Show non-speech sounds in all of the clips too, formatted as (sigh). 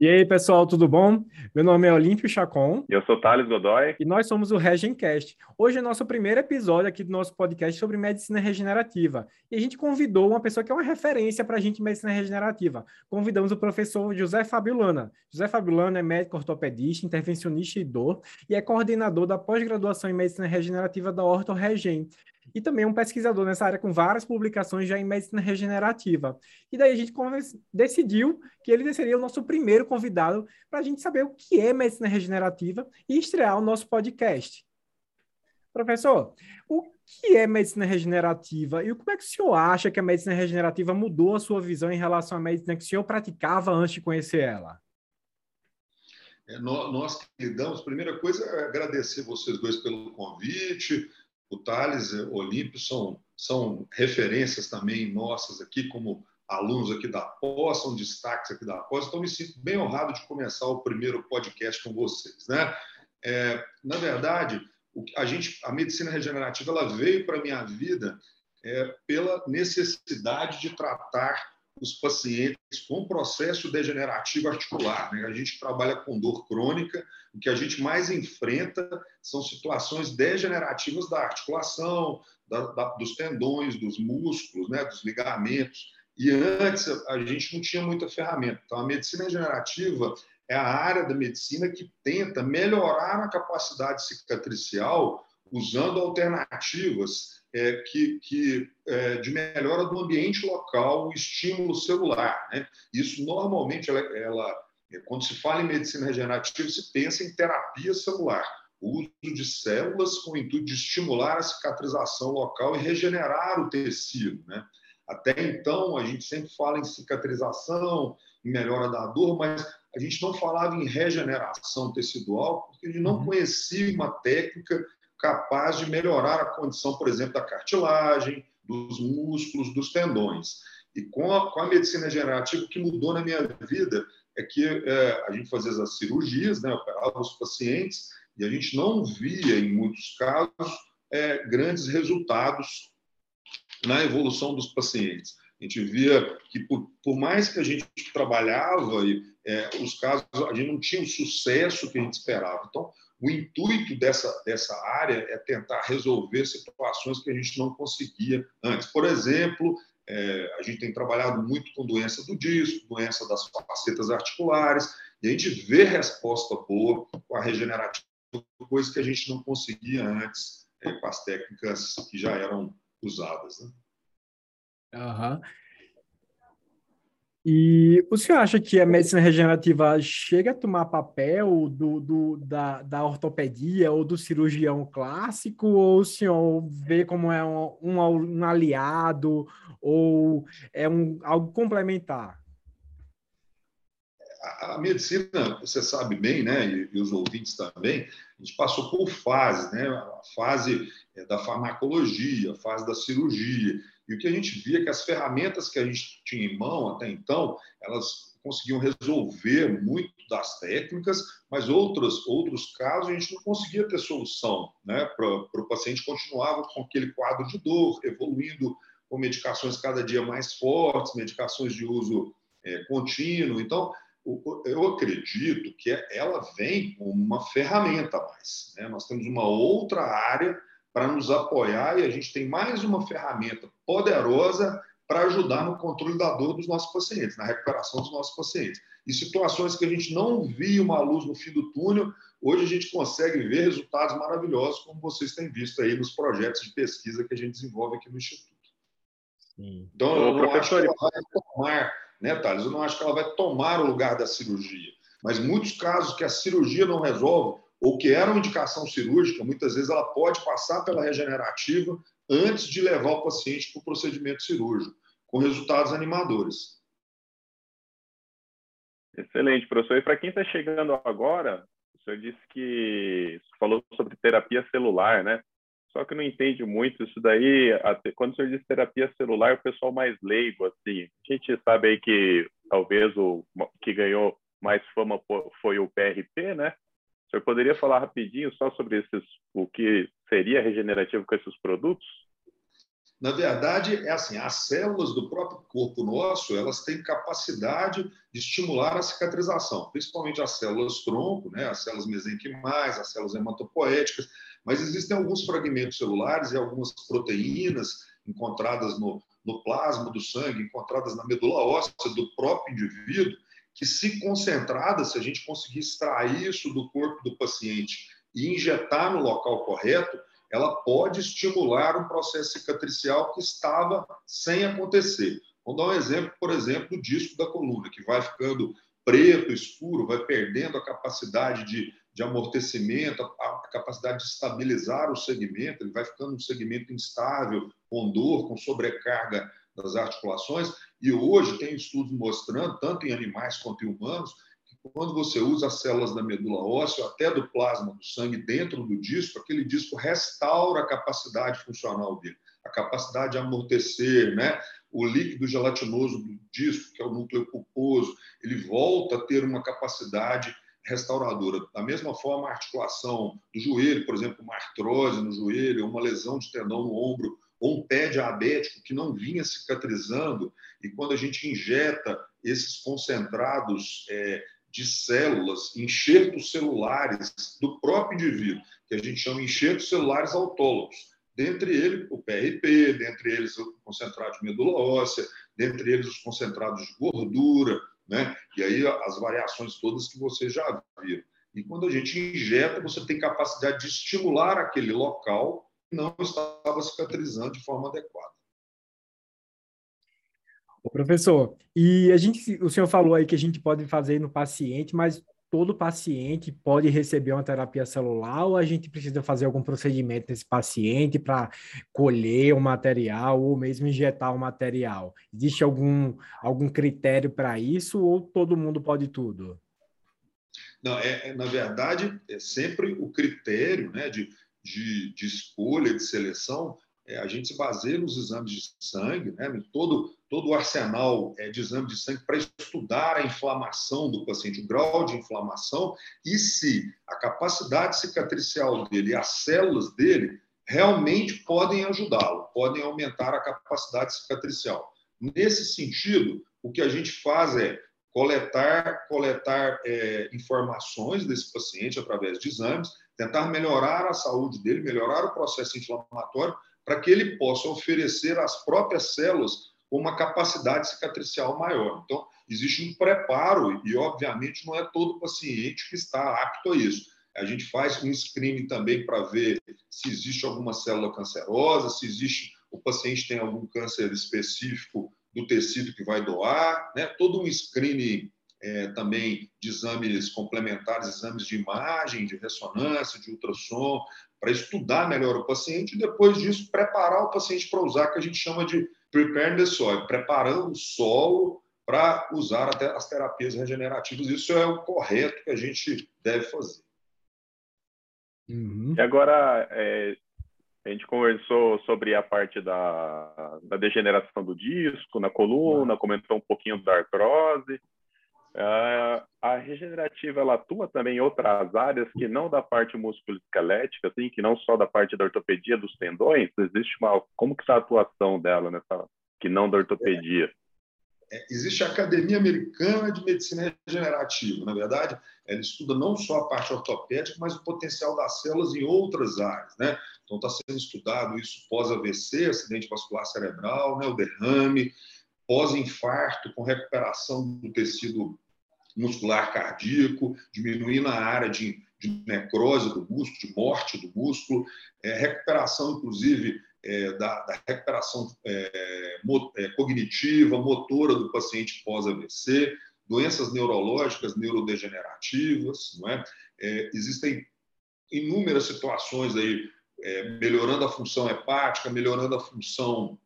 E aí, pessoal, tudo bom? Meu nome é Olímpio Chacon. Eu sou Thales Godoy. E nós somos o Regencast. Hoje é nosso primeiro episódio aqui do nosso podcast sobre medicina regenerativa. E a gente convidou uma pessoa que é uma referência para a gente em medicina regenerativa. Convidamos o professor José Fabiolana. José Fabiolana é médico ortopedista, intervencionista e dor e é coordenador da pós-graduação em medicina regenerativa da Orto Regen e também um pesquisador nessa área com várias publicações já em medicina regenerativa. E daí a gente decidiu que ele seria o nosso primeiro convidado para a gente saber o que é medicina regenerativa e estrear o nosso podcast. Professor, o que é medicina regenerativa e como é que o senhor acha que a medicina regenerativa mudou a sua visão em relação à medicina que o senhor praticava antes de conhecer ela? É, nós que lidamos, primeira coisa é agradecer vocês dois pelo convite, o Thales, o Olímpio são, são referências também nossas aqui, como alunos aqui da pós, são destaques aqui da pós, então me sinto bem honrado de começar o primeiro podcast com vocês. Né? É, na verdade, a, gente, a medicina regenerativa ela veio para a minha vida é, pela necessidade de tratar os pacientes com processo degenerativo articular. Né? A gente trabalha com dor crônica, o que a gente mais enfrenta são situações degenerativas da articulação, da, da, dos tendões, dos músculos, né? dos ligamentos. E antes a gente não tinha muita ferramenta. Então, a medicina regenerativa é a área da medicina que tenta melhorar a capacidade cicatricial usando alternativas é, que, que é, de melhora do ambiente local, o estímulo celular. Né? Isso normalmente, ela, ela, é, quando se fala em medicina regenerativa, se pensa em terapia celular, o uso de células com o intuito de estimular a cicatrização local e regenerar o tecido. Né? Até então, a gente sempre fala em cicatrização, em melhora da dor, mas a gente não falava em regeneração tecidual, porque a gente não uhum. conhecia uma técnica capaz de melhorar a condição, por exemplo, da cartilagem, dos músculos, dos tendões. E com a, com a medicina regenerativa, o que mudou na minha vida é que é, a gente fazia as cirurgias, né, operava os pacientes, e a gente não via, em muitos casos, é, grandes resultados na evolução dos pacientes. A gente via que, por, por mais que a gente trabalhava, e, é, os casos, a gente não tinha o sucesso que a gente esperava. Então, o intuito dessa, dessa área é tentar resolver situações que a gente não conseguia antes. Por exemplo, é, a gente tem trabalhado muito com doença do disco, doença das facetas articulares, e a gente vê resposta boa com a regenerativa, coisa que a gente não conseguia antes é, com as técnicas que já eram usadas. Né? Uhum. E o senhor acha que a medicina regenerativa chega a tomar papel do, do, da, da ortopedia ou do cirurgião clássico, ou o senhor vê como é um, um, um aliado ou é um, algo complementar? A, medicina, você sabe bem, né, e, e, os ouvintes também, a gente passou por fases, né, a fase é, da farmacologia, a fase da cirurgia, e o que a gente via é que as ferramentas que a gente tinha em mão até então, elas conseguiam resolver muito das técnicas, mas outros, outros casos a gente não conseguia ter solução. Né? Para o paciente continuava com aquele quadro de dor, evoluindo com medicações cada dia mais fortes, medicações de uso é, contínuo. Então, eu acredito que ela vem como uma ferramenta a mais. Né? Nós temos uma outra área para nos apoiar e a gente tem mais uma ferramenta poderosa para ajudar no controle da dor dos nossos pacientes, na recuperação dos nossos pacientes. Em situações que a gente não via uma luz no fim do túnel, hoje a gente consegue ver resultados maravilhosos, como vocês têm visto aí nos projetos de pesquisa que a gente desenvolve aqui no Instituto. Sim. Então, eu não acho que ela vai tomar, né, Thales? Eu não acho que ela vai tomar o lugar da cirurgia. Mas muitos casos que a cirurgia não resolve, ou que era uma indicação cirúrgica, muitas vezes ela pode passar pela regenerativa antes de levar o paciente para o procedimento cirúrgico, com resultados animadores. Excelente, professor. E para quem está chegando agora, o senhor disse que falou sobre terapia celular, né? Só que não entende muito isso daí. Quando o senhor diz terapia celular, o pessoal mais leigo, assim. A gente sabe aí que talvez o que ganhou mais fama foi o PRP, né? O senhor poderia falar rapidinho só sobre esses, o que seria regenerativo com esses produtos? Na verdade, é assim, as células do próprio corpo nosso, elas têm capacidade de estimular a cicatrização, principalmente as células tronco, né, as células mesenquimais, as células hematopoéticas, mas existem alguns fragmentos celulares e algumas proteínas encontradas no, no plasma do sangue, encontradas na medula óssea do próprio indivíduo, que se concentradas, se a gente conseguir extrair isso do corpo do paciente e injetar no local correto, ela pode estimular um processo cicatricial que estava sem acontecer. Vamos dar um exemplo, por exemplo, do disco da coluna, que vai ficando preto, escuro, vai perdendo a capacidade de, de amortecimento, a, a capacidade de estabilizar o segmento, ele vai ficando um segmento instável, com dor, com sobrecarga das articulações. E hoje tem estudos mostrando, tanto em animais quanto em humanos, quando você usa as células da medula óssea, até do plasma do sangue dentro do disco, aquele disco restaura a capacidade funcional dele, a capacidade de amortecer, né? O líquido gelatinoso do disco, que é o núcleo pulposo, ele volta a ter uma capacidade restauradora. Da mesma forma, a articulação do joelho, por exemplo, uma artrose no joelho, uma lesão de tendão no ombro, ou um pé diabético que não vinha cicatrizando, e quando a gente injeta esses concentrados é, de células, enxertos celulares do próprio indivíduo, que a gente chama de enxertos celulares autólogos. Dentre eles, o PRP, dentre eles o concentrado de medula óssea, dentre eles os concentrados de gordura, né? E aí as variações todas que você já viu. E quando a gente injeta, você tem capacidade de estimular aquele local não estava cicatrizando de forma adequada. Ô, professor, e a gente, o senhor falou aí que a gente pode fazer no paciente, mas todo paciente pode receber uma terapia celular ou a gente precisa fazer algum procedimento nesse paciente para colher o material ou mesmo injetar o material? Existe algum, algum critério para isso ou todo mundo pode tudo? Não, é, é, na verdade, é sempre o critério né, de, de, de escolha, de seleção, é, a gente se baseia nos exames de sangue, né, todo, todo o arsenal é, de exame de sangue para estudar a inflamação do paciente, o grau de inflamação e se a capacidade cicatricial dele as células dele realmente podem ajudá-lo, podem aumentar a capacidade cicatricial. Nesse sentido, o que a gente faz é coletar, coletar é, informações desse paciente através de exames, tentar melhorar a saúde dele, melhorar o processo inflamatório, para que ele possa oferecer às próprias células uma capacidade cicatricial maior. Então, existe um preparo e, obviamente, não é todo paciente que está apto a isso. A gente faz um screening também para ver se existe alguma célula cancerosa, se existe o paciente tem algum câncer específico do tecido que vai doar, né? Todo um screening é, também de exames complementares, exames de imagem, de ressonância, de ultrassom, para estudar melhor o paciente e depois disso preparar o paciente para usar, que a gente chama de preparing the soil, preparando o solo para usar até as terapias regenerativas. Isso é o correto que a gente deve fazer. Uhum. E agora, é, a gente conversou sobre a parte da, da degeneração do disco, na coluna, uhum. comentou um pouquinho da artrose. Uh, a regenerativa ela atua também em outras áreas que não da parte musculoesquelética, assim, que não só da parte da ortopedia dos tendões. Existe uma como que está a atuação dela nessa que não da ortopedia? É, é, existe a Academia Americana de Medicina Regenerativa. Na verdade, ela estuda não só a parte ortopédica, mas o potencial das células em outras áreas, né? Então está sendo estudado isso pós AVC, acidente vascular cerebral, né? O derrame pós-infarto, com recuperação do tecido muscular cardíaco, diminuindo a área de, de necrose do músculo, de morte do músculo, é, recuperação, inclusive, é, da, da, recuperação é, é, cognitiva, motora do paciente pós-AVC, doenças neurológicas, neurodegenerativas, não é? é existem inúmeras situações aí, é, melhorando a função hepática, melhorando a função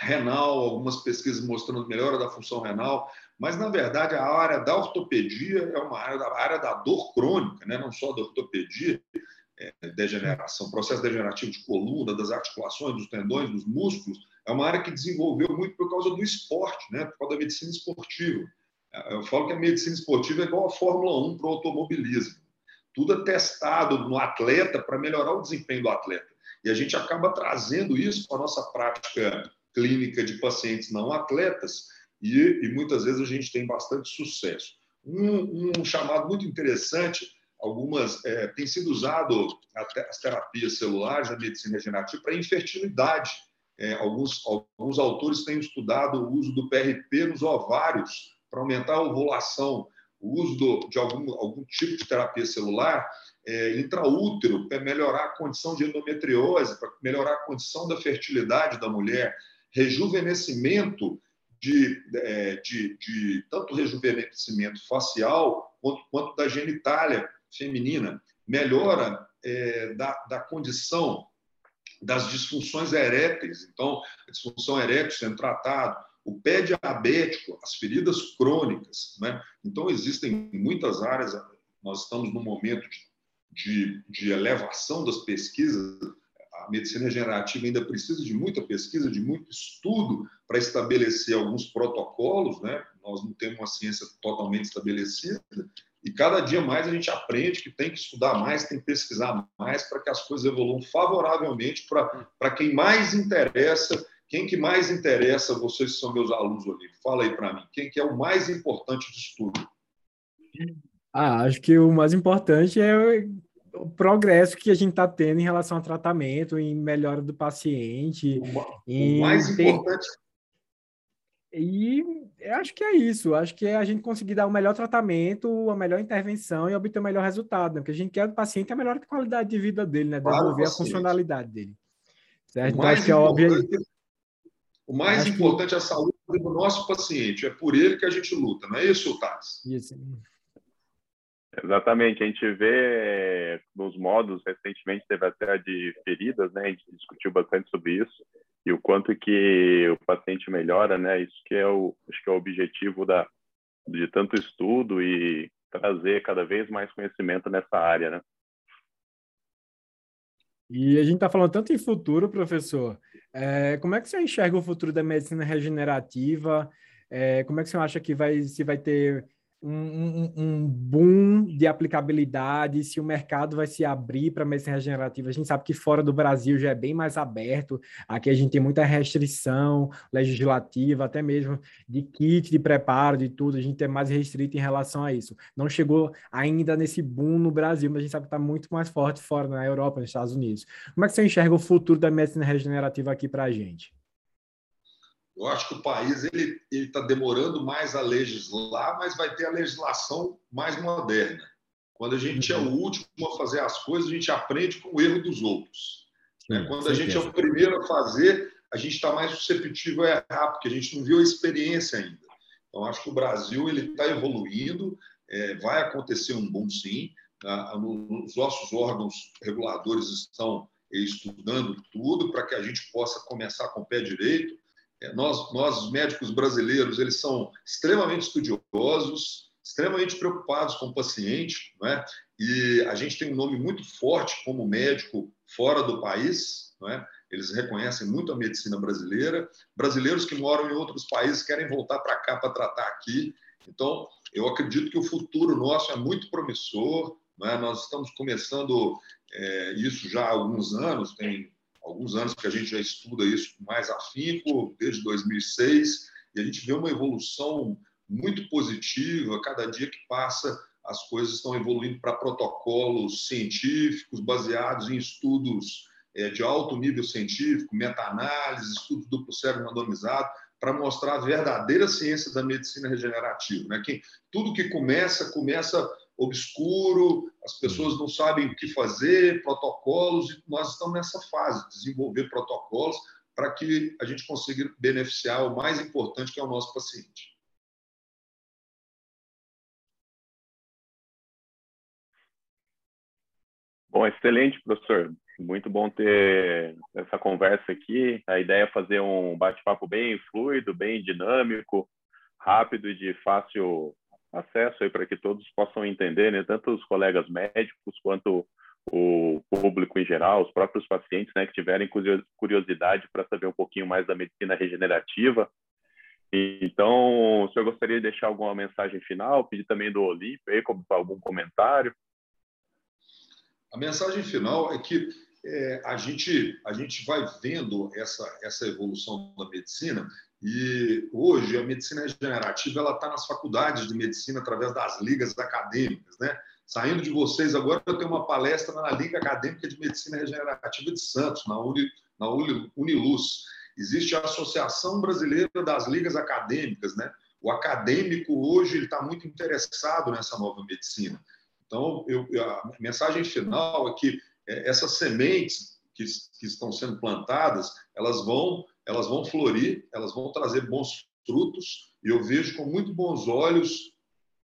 renal, algumas pesquisas mostrando melhora da função renal, mas na verdade a área da ortopedia é uma área da, área da dor crônica, né? não só da ortopedia, é, degeneração, processo degenerativo de coluna, das articulações, dos tendões, dos músculos, é uma área que desenvolveu muito por causa do esporte, né? por causa da medicina esportiva. Eu falo que a medicina esportiva é igual a Fórmula 1 para o automobilismo. Tudo é testado no atleta para melhorar o desempenho do atleta. E a gente acaba trazendo isso para a nossa prática clínica de pacientes não atletas e, e muitas vezes a gente tem bastante sucesso. Um, um chamado muito interessante, algumas é, tem sido usado as terapias celulares, a medicina regenerativa para infertilidade. É, alguns, alguns autores têm estudado o uso do PRP nos ovários para aumentar a ovulação, o uso do, de algum, algum tipo de terapia celular é, intraútero para melhorar a condição de endometriose, para melhorar a condição da fertilidade da mulher, rejuvenescimento de, é, de, de tanto rejuvenescimento facial quanto, quanto da genitália feminina, melhora é, da, da condição das disfunções eréteis. Então, a disfunção erétil sendo tratado, o pé diabético, as feridas crônicas. Né? Então, existem muitas áreas, nós estamos num momento de, de, de elevação das pesquisas, medicina regenerativa ainda precisa de muita pesquisa, de muito estudo para estabelecer alguns protocolos, né? Nós não temos uma ciência totalmente estabelecida e cada dia mais a gente aprende que tem que estudar mais, tem que pesquisar mais para que as coisas evoluam favoravelmente para quem mais interessa. Quem que mais interessa, vocês são meus alunos, Olívio? Fala aí para mim. Quem que é o mais importante de estudo? Ah, acho que o mais importante é o progresso que a gente está tendo em relação ao tratamento, em melhora do paciente. O, o mais importante. E acho que é isso. Acho que é a gente conseguir dar o melhor tratamento, a melhor intervenção e obter o melhor resultado. Né? Porque a gente quer do paciente é a melhor qualidade de vida dele, né? Desenvolver claro, a funcionalidade dele. Certo? O então, mais, então, importante, é o mais importante que... é a saúde do nosso paciente. É por ele que a gente luta, não é isso, Taz? Isso. Exatamente, a gente vê nos modos, recentemente teve até a de feridas, né? A gente discutiu bastante sobre isso e o quanto que o paciente melhora, né? Isso que é o, acho que é o objetivo da, de tanto estudo e trazer cada vez mais conhecimento nessa área, né? E a gente está falando tanto em futuro, professor. É, como é que você enxerga o futuro da medicina regenerativa? É, como é que você acha que vai se vai ter um, um, boom de aplicabilidade, se o mercado vai se abrir para medicina regenerativa. A gente sabe que fora do Brasil já é bem mais aberto. Aqui a gente tem muita restrição legislativa, até mesmo de kit de preparo, de tudo. A gente é mais restrito em relação a isso. Não chegou ainda nesse boom no Brasil, mas a gente sabe que está muito mais forte fora, na Europa, nos Estados Unidos. Como é que você enxerga o futuro da medicina regenerativa aqui para a gente? Eu acho que o país ele está demorando mais a legislar, mas vai ter a legislação mais moderna. Quando a gente é o uhum. último a fazer as coisas, a gente aprende com o erro dos outros. Né? Quando a gente é o primeiro a fazer, a gente está mais susceptível a errar, porque a gente não viu a experiência ainda. Então, acho que o Brasil ele está evoluindo, é, vai acontecer um bom sim. Ah, os nossos órgãos reguladores estão estudando tudo para que a gente possa começar com o pé direito é, nós, nós, médicos brasileiros, eles são extremamente estudiosos, extremamente preocupados com o paciente, né? e a gente tem um nome muito forte como médico fora do país, né? eles reconhecem muito a medicina brasileira. Brasileiros que moram em outros países querem voltar para cá para tratar aqui. Então, eu acredito que o futuro nosso é muito promissor. Né? Nós estamos começando é, isso já há alguns anos, tem alguns anos que a gente já estuda isso mais afinco, desde 2006, e a gente vê uma evolução muito positiva. Cada dia que passa, as coisas estão evoluindo para protocolos científicos baseados em estudos é, de alto nível científico, meta-análise, estudos duplo cérebro randomizado, para mostrar a verdadeira ciência da medicina regenerativa. Né? Que tudo que começa, começa obscuro, as pessoas não sabem o que fazer, protocolos, e nós estamos nessa fase, desenvolver protocolos para que a gente consiga beneficiar o mais importante, que é o nosso paciente. Bom, excelente, professor. Muito bom ter essa conversa aqui. A ideia é fazer um bate-papo bem fluido, bem dinâmico, rápido e de fácil acesso aí para que todos possam entender, né, tanto os colegas médicos quanto o público em geral, os próprios pacientes, né, que tiverem curiosidade para saber um pouquinho mais da medicina regenerativa. Então, o senhor gostaria de deixar alguma mensagem final, pedir também do Olímpio aí algum comentário? A mensagem final é que é, a, gente, a gente vai vendo essa, essa evolução da medicina e hoje a medicina regenerativa ela está nas faculdades de medicina através das ligas acadêmicas, né? Saindo de vocês agora, eu tenho uma palestra na Liga Acadêmica de Medicina Regenerativa de Santos, na, Uni, na Uniluz. Existe a Associação Brasileira das Ligas Acadêmicas, né? O acadêmico hoje está muito interessado nessa nova medicina. Então, eu, a mensagem final é que é, essas sementes que, que estão sendo plantadas, elas vão, elas vão florir, elas vão trazer bons frutos, e eu vejo com muito bons olhos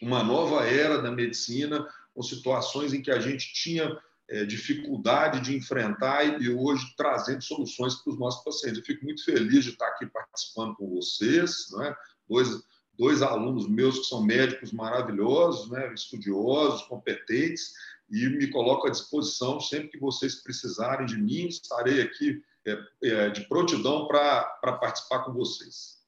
uma nova era da medicina, com situações em que a gente tinha é, dificuldade de enfrentar e hoje trazendo soluções para os nossos pacientes. Eu fico muito feliz de estar aqui participando com vocês, né? dois, dois alunos meus que são médicos maravilhosos, né? estudiosos, competentes, e me coloco à disposição sempre que vocês precisarem de mim, estarei aqui de prontidão para participar com vocês.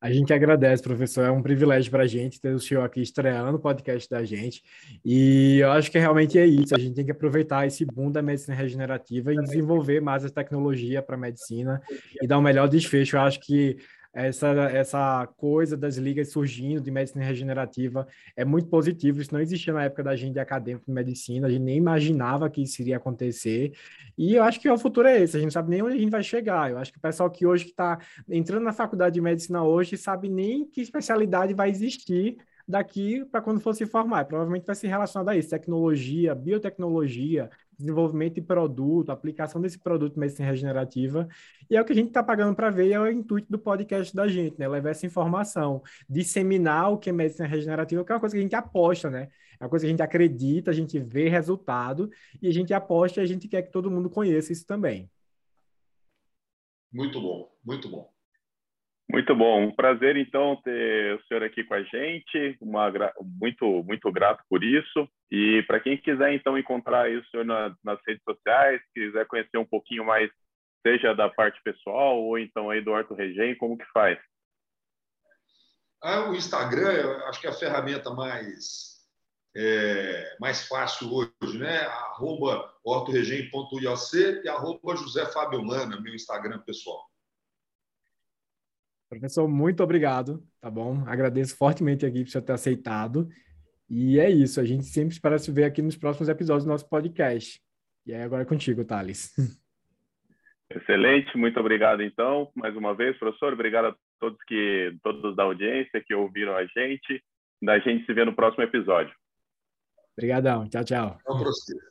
A gente agradece, professor. É um privilégio para a gente ter o senhor aqui estreando o podcast da gente. E eu acho que realmente é isso. A gente tem que aproveitar esse boom da medicina regenerativa e desenvolver mais a tecnologia para a medicina e dar um melhor desfecho. Eu acho que essa, essa coisa das ligas surgindo de medicina regenerativa é muito positivo. Isso não existia na época da gente acadêmico de medicina, a gente nem imaginava que isso iria acontecer. E eu acho que o futuro é esse, a gente não sabe nem onde a gente vai chegar. Eu acho que o pessoal que hoje está entrando na faculdade de medicina hoje sabe nem que especialidade vai existir daqui para quando for se formar. Provavelmente vai ser relacionado a isso: tecnologia, biotecnologia, desenvolvimento de produto, aplicação desse produto de medicina regenerativa. E é o que a gente está pagando para ver, é o intuito do podcast da gente, né? Levar essa informação, disseminar o que é medicina regenerativa, que é uma coisa que a gente aposta, né? É uma coisa que a gente acredita, a gente vê resultado e a gente aposta e a gente quer que todo mundo conheça isso também. Muito bom, muito bom. Muito bom, um prazer então ter o senhor aqui com a gente, uma, muito muito grato por isso. E para quem quiser então encontrar o senhor na, nas redes sociais, quiser conhecer um pouquinho mais, seja da parte pessoal ou então aí do Horto Regen, como que faz? Ah, o Instagram, acho que é a ferramenta mais é, mais fácil hoje, né? Arroba e arroba José Fábio Lana, meu Instagram pessoal. Professor, muito obrigado, tá bom? Agradeço fortemente aqui por você ter aceitado. E é isso, a gente sempre espera se ver aqui nos próximos episódios do nosso podcast. E aí agora é contigo, Thales. (laughs) Excelente, muito obrigado então, mais uma vez, professor. Obrigado a todos que todos da audiência que ouviram a gente. Da gente se vê no próximo episódio. Obrigadão, tchau, tchau. Tchau você.